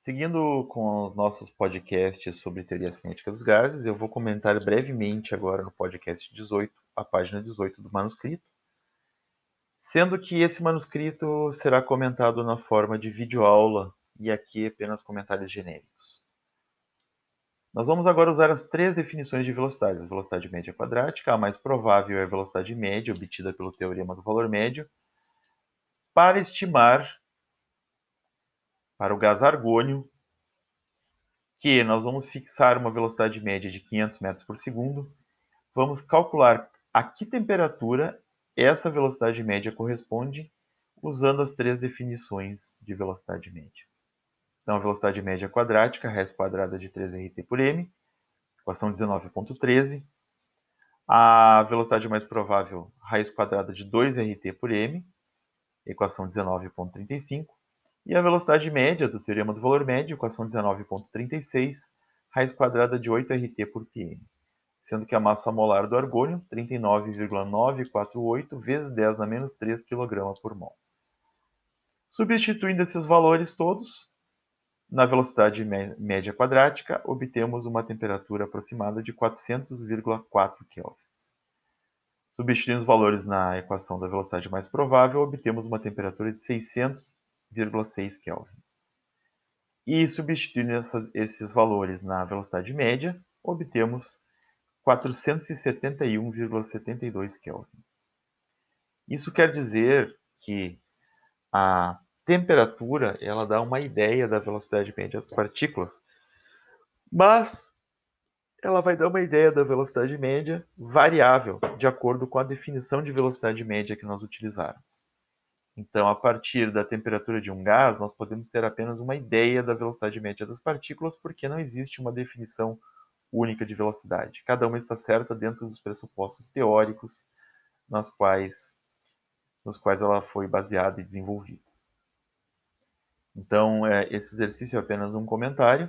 Seguindo com os nossos podcasts sobre teoria cinética dos gases, eu vou comentar brevemente agora no podcast 18, a página 18 do manuscrito, sendo que esse manuscrito será comentado na forma de videoaula e aqui apenas comentários genéricos. Nós vamos agora usar as três definições de velocidade. A velocidade média quadrática, a mais provável é a velocidade média, obtida pelo teorema do valor médio, para estimar para o gás argônio que nós vamos fixar uma velocidade média de 500 metros por segundo, vamos calcular a que temperatura essa velocidade média corresponde usando as três definições de velocidade média. Então, a velocidade média quadrática, raiz quadrada de 3RT por m, equação 19.13. A velocidade mais provável, raiz quadrada de 2RT por m, equação 19.35. E a velocidade média do teorema do valor médio, equação 19.36, raiz quadrada de 8RT por pm sendo que a massa molar do argônio, 39,948 vezes 10 na menos 3 kg por mol. Substituindo esses valores todos, na velocidade média quadrática, obtemos uma temperatura aproximada de 400,4 Kelvin. Substituindo os valores na equação da velocidade mais provável, obtemos uma temperatura de 600,6 Kelvin. E substituindo essa, esses valores na velocidade média, obtemos 471,72 Kelvin. Isso quer dizer que a temperatura ela dá uma ideia da velocidade média das partículas, mas ela vai dar uma ideia da velocidade média variável, de acordo com a definição de velocidade média que nós utilizarmos. Então, a partir da temperatura de um gás, nós podemos ter apenas uma ideia da velocidade média das partículas, porque não existe uma definição única de velocidade. Cada uma está certa dentro dos pressupostos teóricos nas quais, nos quais ela foi baseada e desenvolvida. Então, é, esse exercício é apenas um comentário,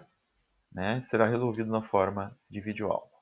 né, será resolvido na forma de videoaula.